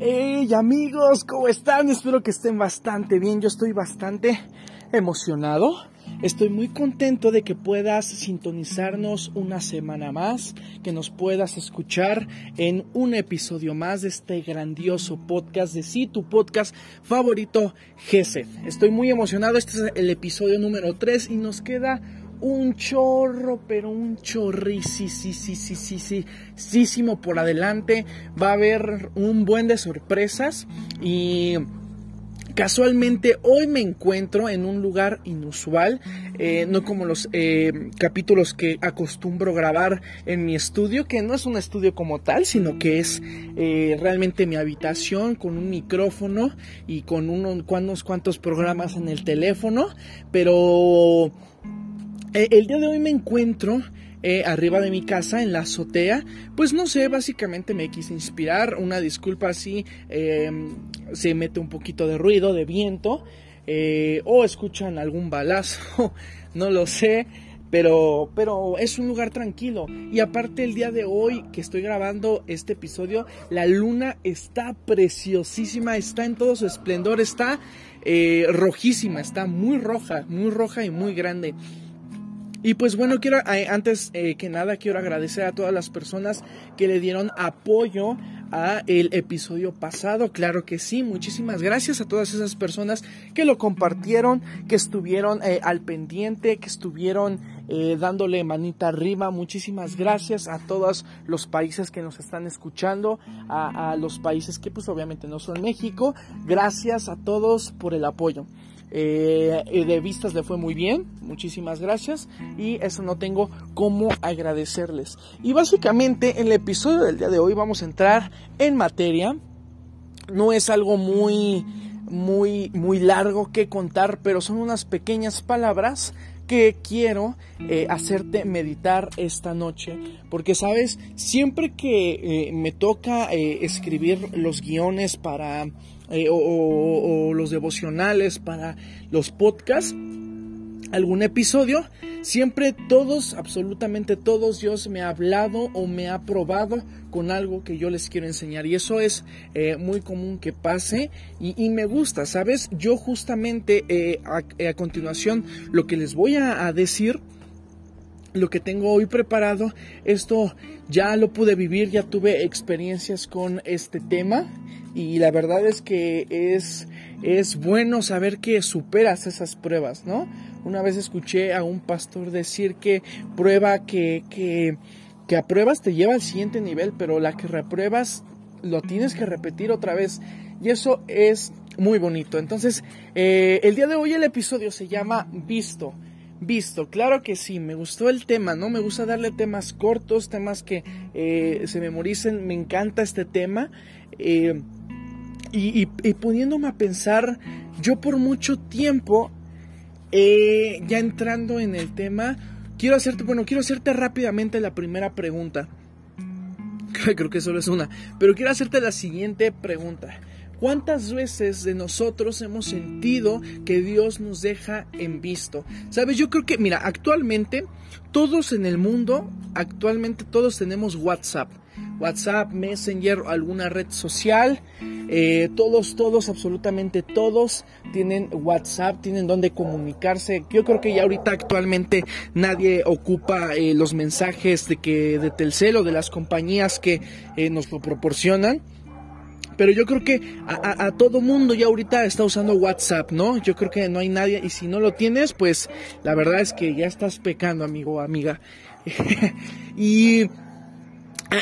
Hey amigos, ¿cómo están? Espero que estén bastante bien. Yo estoy bastante emocionado. Estoy muy contento de que puedas sintonizarnos una semana más, que nos puedas escuchar en un episodio más de este grandioso podcast de sí, tu podcast favorito, GESED. Estoy muy emocionado. Este es el episodio número 3 y nos queda un chorro, pero un chorricísimo por adelante. Va a haber un buen de sorpresas y Casualmente hoy me encuentro en un lugar inusual, eh, no como los eh, capítulos que acostumbro grabar en mi estudio, que no es un estudio como tal, sino que es eh, realmente mi habitación con un micrófono y con unos cuantos programas en el teléfono, pero eh, el día de hoy me encuentro eh, arriba de mi casa en la azotea. Pues no sé, básicamente me quise inspirar. Una disculpa si em, se mete un poquito de ruido, de viento. Eh, o escuchan algún balazo. no lo sé. Pero, pero es un lugar tranquilo. Y aparte el día de hoy que estoy grabando este episodio, la luna está preciosísima, está en todo su esplendor, está rojísima, está muy roja, muy roja y muy grande. Y pues bueno, quiero eh, antes eh, que nada quiero agradecer a todas las personas que le dieron apoyo a el episodio pasado. Claro que sí, muchísimas gracias a todas esas personas que lo compartieron, que estuvieron eh, al pendiente, que estuvieron dándole manita arriba. Muchísimas gracias a todos los países que nos están escuchando, a, a los países que pues obviamente no son México. Gracias a todos por el apoyo. Eh, de vistas le fue muy bien, muchísimas gracias y eso no tengo cómo agradecerles. Y básicamente en el episodio del día de hoy vamos a entrar en materia. No es algo muy muy muy largo que contar, pero son unas pequeñas palabras que quiero eh, hacerte meditar esta noche. Porque, sabes, siempre que eh, me toca escribir los guiones para eh, o, los devocionales para los podcasts, algún episodio, siempre todos, absolutamente todos, Dios me ha hablado o me ha probado con algo que yo les quiero enseñar. Y eso es eh, muy común que pase y, me gusta, ¿sabes? Yo justamente eh, a, continuación lo que les voy a decir lo que tengo hoy preparado. Esto ya lo pude vivir, ya tuve experiencias con este tema y la verdad es que es, es bueno saber que superas esas pruebas, ¿no? Una vez escuché a un pastor decir que prueba que, que, que apruebas te lleva al siguiente nivel, pero la que repruebas lo tienes que repetir otra vez. Y eso es muy bonito. Entonces, eh, el día de hoy el episodio se llama Visto visto. Claro que sí, me gustó el tema, ¿no? Me gusta darle temas cortos, temas que eh, se memoricen. Me encanta este tema. Eh, y, poniéndome a pensar, yo por mucho tiempo, eh, ya entrando en el tema, quiero hacerte, bueno, quiero hacerte rápidamente la primera pregunta. Creo que solo es una, pero quiero hacerte la siguiente pregunta. ¿Cuántas veces de nosotros hemos sentido que Dios nos deja en visto? Sabes, yo creo que, mira, actualmente todos en el mundo, actualmente todos tenemos WhatsApp. WhatsApp, Messenger, alguna red social. Eh, todos, todos, absolutamente todos tienen WhatsApp, tienen donde comunicarse. Yo creo que ya ahorita actualmente nadie ocupa eh, los mensajes de que de Telcel o de las compañías que eh, nos lo proporcionan. Pero yo creo que a, todo mundo ya ahorita está usando WhatsApp, ¿no? Yo creo que no hay nadie. Y si no lo tienes, pues la verdad es que ya estás pecando, amigo o amiga. y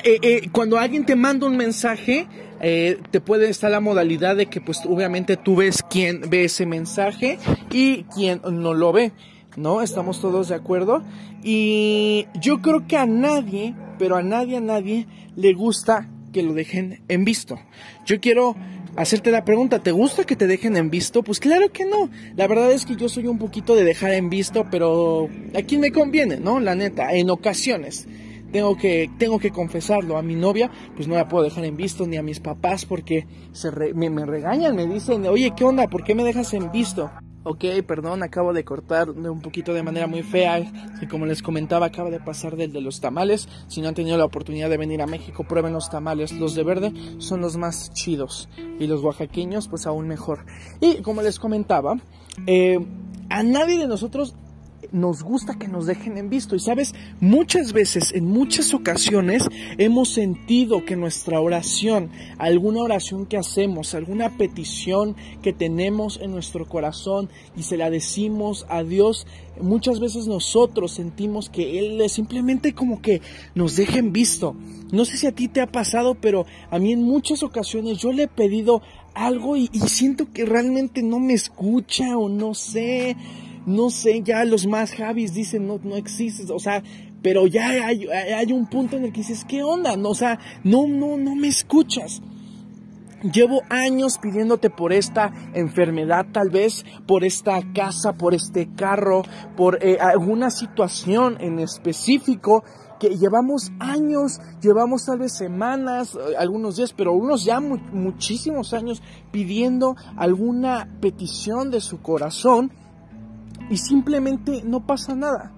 eh, eh, cuando alguien te manda un mensaje, eh, te puede estar la modalidad de que pues obviamente tú ves quién ve ese mensaje y quién no lo ve, ¿no? Estamos todos de acuerdo. Y yo creo que a nadie, pero a nadie, a nadie le gusta que lo dejen en visto. Yo quiero hacerte la pregunta, ¿te gusta que te dejen en visto? Pues claro que no. La verdad es que yo soy un poquito de dejar en visto, pero a quién me conviene, ¿no? La neta, en ocasiones. Tengo que, tengo que confesarlo a mi novia, pues no la puedo dejar en visto, ni a mis papás porque se me, me regañan, me dicen, oye, ¿qué onda? ¿Por qué me dejas en visto? Ok, perdón, acabo de cortar un poquito de manera muy fea. Y como les comentaba, acaba de pasar del de los tamales. Si no han tenido la oportunidad de venir a México, prueben los tamales. Los de verde son los más chidos. Y los oaxaqueños, pues aún mejor. Y como les comentaba, eh, a nadie de nosotros nos gusta que nos dejen en visto. Y sabes, muchas veces, en muchas ocasiones, hemos sentido que nuestra oración, alguna oración que hacemos, alguna petición que tenemos en nuestro corazón y se la decimos a Dios, muchas veces nosotros sentimos que Él simplemente como que nos deja en visto. No sé si a ti te ha pasado, pero a mí en muchas ocasiones yo le he pedido algo y, y siento que realmente no me escucha o no sé no sé, ya los más Javis dicen no, no existes, o sea, pero ya hay, un punto en el que dices, ¿qué onda? No, o sea, no, no, no me escuchas. Llevo años pidiéndote por esta enfermedad, tal vez por esta casa, por este carro, por eh, alguna situación en específico que llevamos años, llevamos tal vez semanas, eh, algunos días, pero unos ya muchísimos años pidiendo alguna petición de su corazón y simplemente no pasa nada.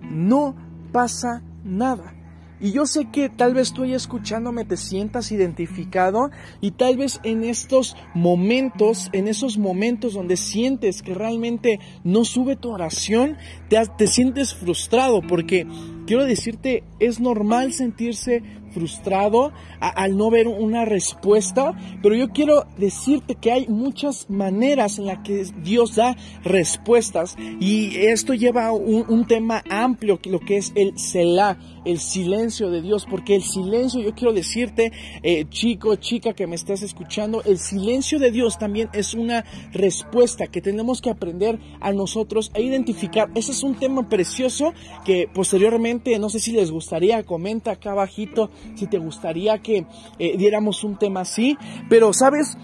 No pasa nada. Y yo sé que tal vez tú ya escuchándome te sientas identificado y tal vez en estos momentos, en esos momentos donde sientes que realmente no sube tu oración, te, te sientes frustrado porque quiero decirte, es normal sentirse frustrado al no ver una respuesta, pero yo quiero decirte que hay muchas maneras en las que Dios da respuestas y esto lleva un, un tema amplio, lo que es el Selah, el silencio de Dios, porque el silencio, yo quiero decirte, eh, chico, chica que me estás escuchando, el silencio de Dios también es una respuesta que tenemos que aprender a nosotros a identificar. Ese es un tema precioso que posteriormente, no sé si les gustaría, comenta acá abajito si te gustaría que eh, diéramos un tema así, pero sabes,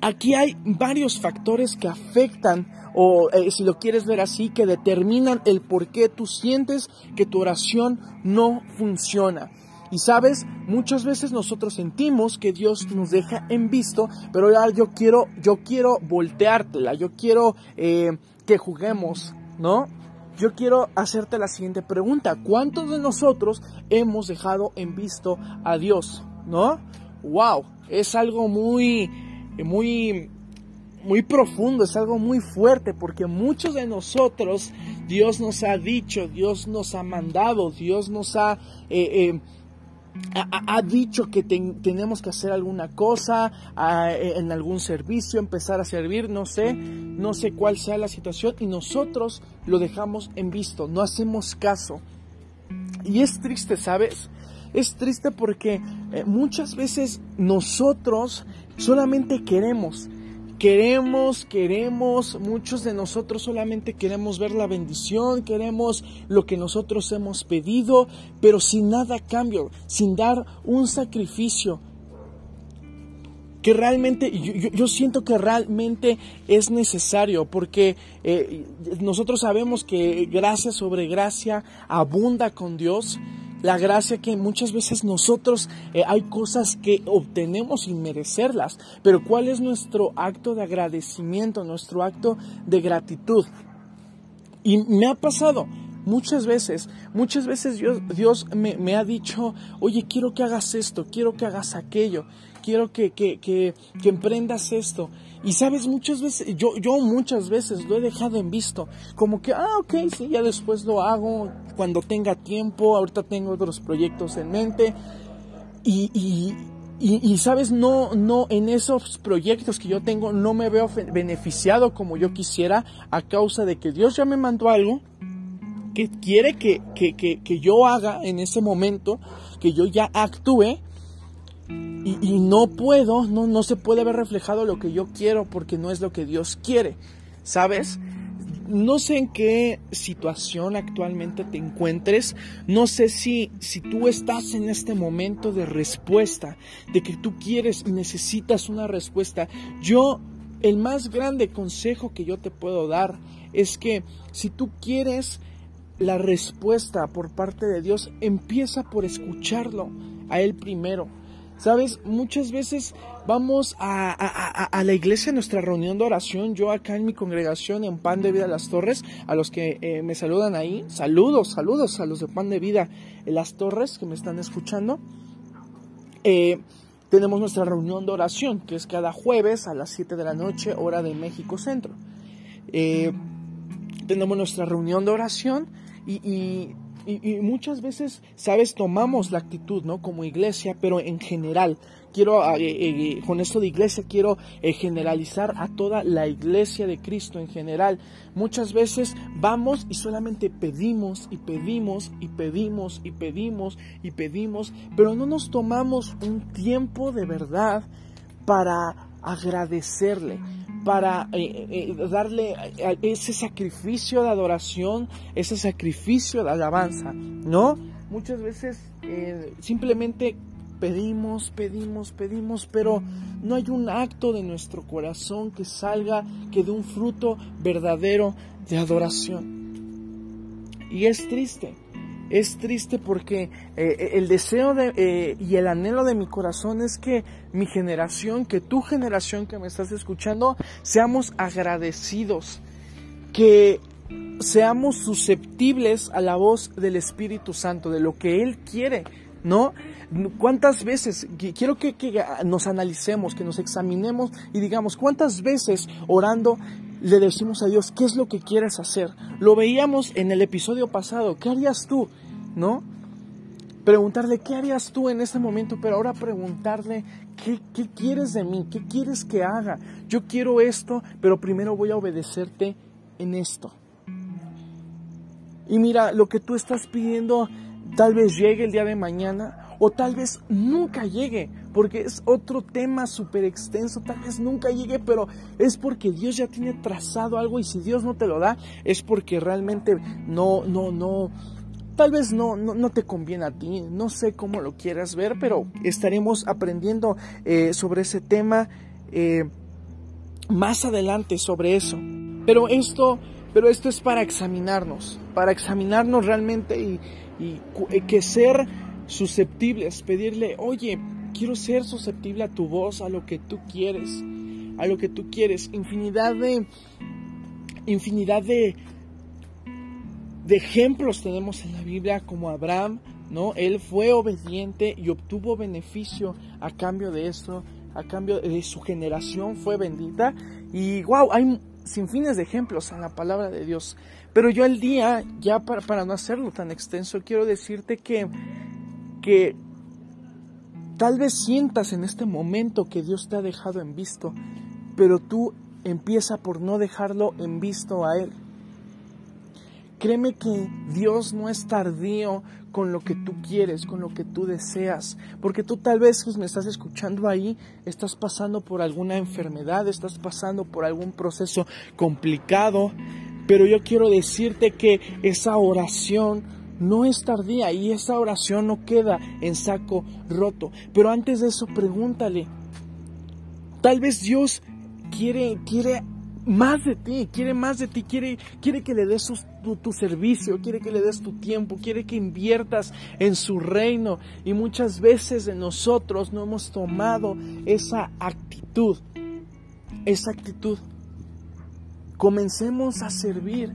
aquí hay varios factores que afectan o eh, si lo quieres ver así, que determinan el por qué tú sientes que tu oración no funciona. Y sabes, muchas veces nosotros sentimos que Dios nos deja en visto, pero ya yo quiero, yo quiero volteártela, yo quiero eh, que juguemos, ¿no? Yo quiero hacerte la siguiente pregunta. ¿Cuántos de nosotros hemos dejado en visto a Dios? ¿No? Wow, es algo muy, muy muy profundo, es algo muy fuerte, porque muchos de nosotros, Dios nos ha dicho, Dios nos ha mandado, Dios nos ha... Eh, eh, ha, dicho que tenemos que hacer alguna cosa eh, en algún servicio, empezar a servir, no sé, no sé cuál sea la situación y nosotros lo dejamos en visto, no hacemos caso. Y es triste, ¿sabes? Es triste porque muchas veces nosotros solamente queremos, Queremos, queremos, muchos de nosotros solamente queremos ver la bendición, queremos lo que nosotros hemos pedido, pero sin nada cambio, sin dar un sacrificio, que realmente, yo, siento que realmente es necesario, porque eh, nosotros sabemos que gracia sobre gracia abunda con Dios, la gracia que muchas veces nosotros eh, hay cosas que obtenemos sin merecerlas, pero ¿cuál es nuestro acto de agradecimiento, nuestro acto de gratitud? Y me ha pasado muchas veces, muchas veces Dios, Dios me, ha dicho, oye, quiero que hagas esto, quiero que hagas aquello, quiero que, que, que emprendas esto. Y sabes, muchas veces, yo, yo muchas veces lo he dejado en visto, como que, ah, ok, sí, ya después lo hago cuando tenga tiempo, ahorita tengo otros proyectos en mente. Y, y, y, sabes, no, no, en esos proyectos que yo tengo no me veo beneficiado como yo quisiera a causa de que Dios ya me mandó algo que quiere que, que, que, que yo haga en ese momento, que yo ya actúe y, no puedo, no, no se puede ver reflejado lo que yo quiero porque no es lo que Dios quiere, ¿sabes? No sé en qué situación actualmente te encuentres, no sé si, si tú estás en este momento de respuesta, de que tú quieres y necesitas una respuesta. Yo, el más grande consejo que yo te puedo dar es que si tú quieres la respuesta por parte de Dios, empieza por escucharlo a Él primero Sabes, muchas veces vamos a, la iglesia, a nuestra reunión de oración, yo acá en mi congregación en Pan de Vida Las Torres, a los que eh, me saludan ahí, saludos, saludos a los de Pan de Vida Las Torres que me están escuchando. Eh, tenemos nuestra reunión de oración, que es cada jueves a las 7 de la noche, hora de México Centro. Eh, tenemos nuestra reunión de oración y y, muchas veces, sabes, tomamos la actitud, ¿no? Como iglesia, pero en general, quiero, ah, eh, eh, con esto de iglesia, quiero eh, generalizar a toda la iglesia de Cristo en general. Muchas veces vamos y solamente pedimos y pedimos y pedimos y pedimos y pedimos, pero no nos tomamos un tiempo de verdad para agradecerle, para eh, eh, darle ese sacrificio de adoración, ese sacrificio de alabanza, ¿no? Muchas veces eh, simplemente pedimos, pedimos, pedimos, pero no hay un acto de nuestro corazón que salga, que dé un fruto verdadero de adoración. Y es triste, es triste porque eh, el deseo de, eh, y el anhelo de mi corazón es que mi generación, que tu generación que me estás escuchando, seamos agradecidos, que seamos susceptibles a la voz del Espíritu Santo, de lo que Él quiere, ¿no? ¿Cuántas veces, quiero que, que, nos analicemos, que nos examinemos y digamos, cuántas veces orando le decimos a Dios, ¿qué es lo que quieres hacer? Lo veíamos en el episodio pasado, ¿qué harías tú? ¿no? Preguntarle, ¿qué harías tú en este momento? Pero ahora preguntarle, ¿qué, ¿qué, quieres de mí? ¿Qué quieres que haga? Yo quiero esto, pero primero voy a obedecerte en esto. Y mira, lo que tú estás pidiendo tal vez llegue el día de mañana o tal vez nunca llegue, porque es otro tema súper extenso, tal vez nunca llegue, pero es porque Dios ya tiene trazado algo y si Dios no te lo da, es porque realmente no, no, no, Tal vez no, no, te conviene a ti, no sé cómo lo quieras ver, pero estaremos aprendiendo eh, sobre ese tema eh, más adelante sobre eso. Pero esto, pero esto es para examinarnos, para examinarnos realmente y, y eh, que ser susceptibles, pedirle, oye, quiero ser susceptible a tu voz, a lo que tú quieres, a lo que tú quieres, infinidad de, infinidad de, de ejemplos tenemos en la Biblia como Abraham, ¿no? Él fue obediente y obtuvo beneficio a cambio de esto, a cambio de su generación fue bendita. Y wow, hay sin fines de ejemplos en la palabra de Dios. Pero yo el día, ya para, para no hacerlo tan extenso, quiero decirte que, que tal vez sientas en este momento que Dios te ha dejado en visto, pero tú empieza por no dejarlo en visto a Él. Créeme que Dios no es tardío con lo que tú quieres, con lo que tú deseas, porque tú tal vez pues, me estás escuchando ahí, estás pasando por alguna enfermedad, estás pasando por algún proceso complicado, pero yo quiero decirte que esa oración no es tardía y esa oración no queda en saco roto. Pero antes de eso, pregúntale. Tal vez Dios quiere, quiere más de ti, quiere más de ti, quiere, quiere que le des tu, servicio, quiere que le des tu tiempo, quiere que inviertas en su reino. Y muchas veces de nosotros no hemos tomado esa actitud, esa actitud. Comencemos a servir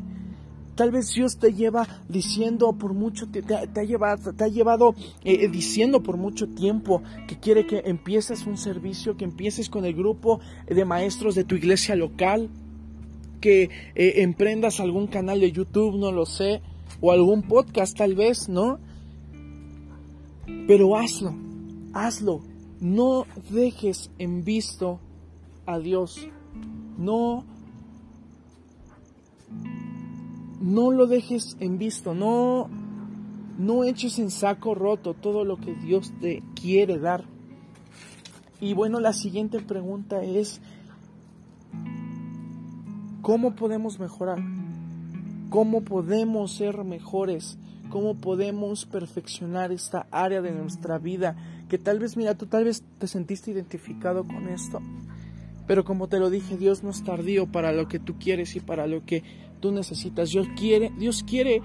Tal vez Dios te lleva diciendo por mucho, te, ha, llevado, te ha llevado eh, eh, diciendo por mucho tiempo que quiere que empieces un servicio, que empieces con el grupo de maestros de tu iglesia local, que eh, emprendas algún canal de YouTube, no lo sé, o algún podcast tal vez, ¿no? Pero hazlo, hazlo. No dejes en visto a Dios. No no lo dejes en visto, no, no eches en saco roto todo lo que Dios te quiere dar. Y bueno, la siguiente pregunta es, ¿cómo podemos mejorar? ¿Cómo podemos ser mejores? ¿Cómo podemos perfeccionar esta área de nuestra vida? Que tal vez, mira, tú tal vez te sentiste identificado con esto. Pero como te lo dije, Dios no es tardío para lo que tú quieres y para lo que tú necesitas. Dios quiere, Dios quiere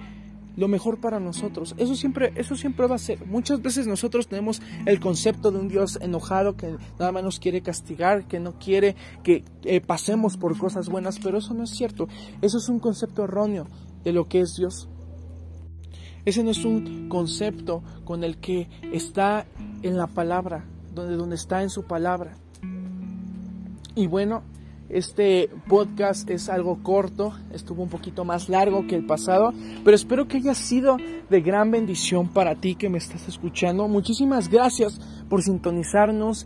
lo mejor para nosotros. Eso siempre, eso siempre va a ser. Muchas veces nosotros tenemos el concepto de un Dios enojado que nada más nos quiere castigar, que no quiere que eh, pasemos por cosas buenas, pero eso no es cierto. Eso es un concepto erróneo de lo que es Dios. Ese no es un concepto con el que está en la palabra, donde, donde está en su palabra. Y bueno, este podcast es algo corto, estuvo un poquito más largo que el pasado, pero espero que haya sido de gran bendición para ti que me estás escuchando. Muchísimas gracias por sintonizarnos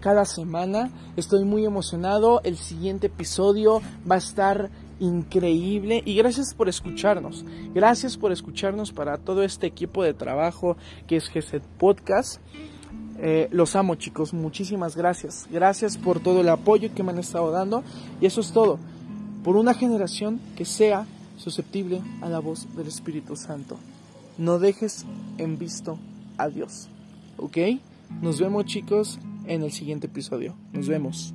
cada semana. Estoy muy emocionado. El siguiente episodio va a estar increíble y gracias por escucharnos. Gracias por escucharnos para todo este equipo de trabajo que es GZ Podcast. Eh, los amo chicos, muchísimas gracias. Gracias por todo el apoyo que me han estado dando. Y eso es todo. Por una generación que sea susceptible a la voz del Espíritu Santo. No dejes en visto a Dios. ¿Ok? Nos vemos chicos en el siguiente episodio. Nos vemos.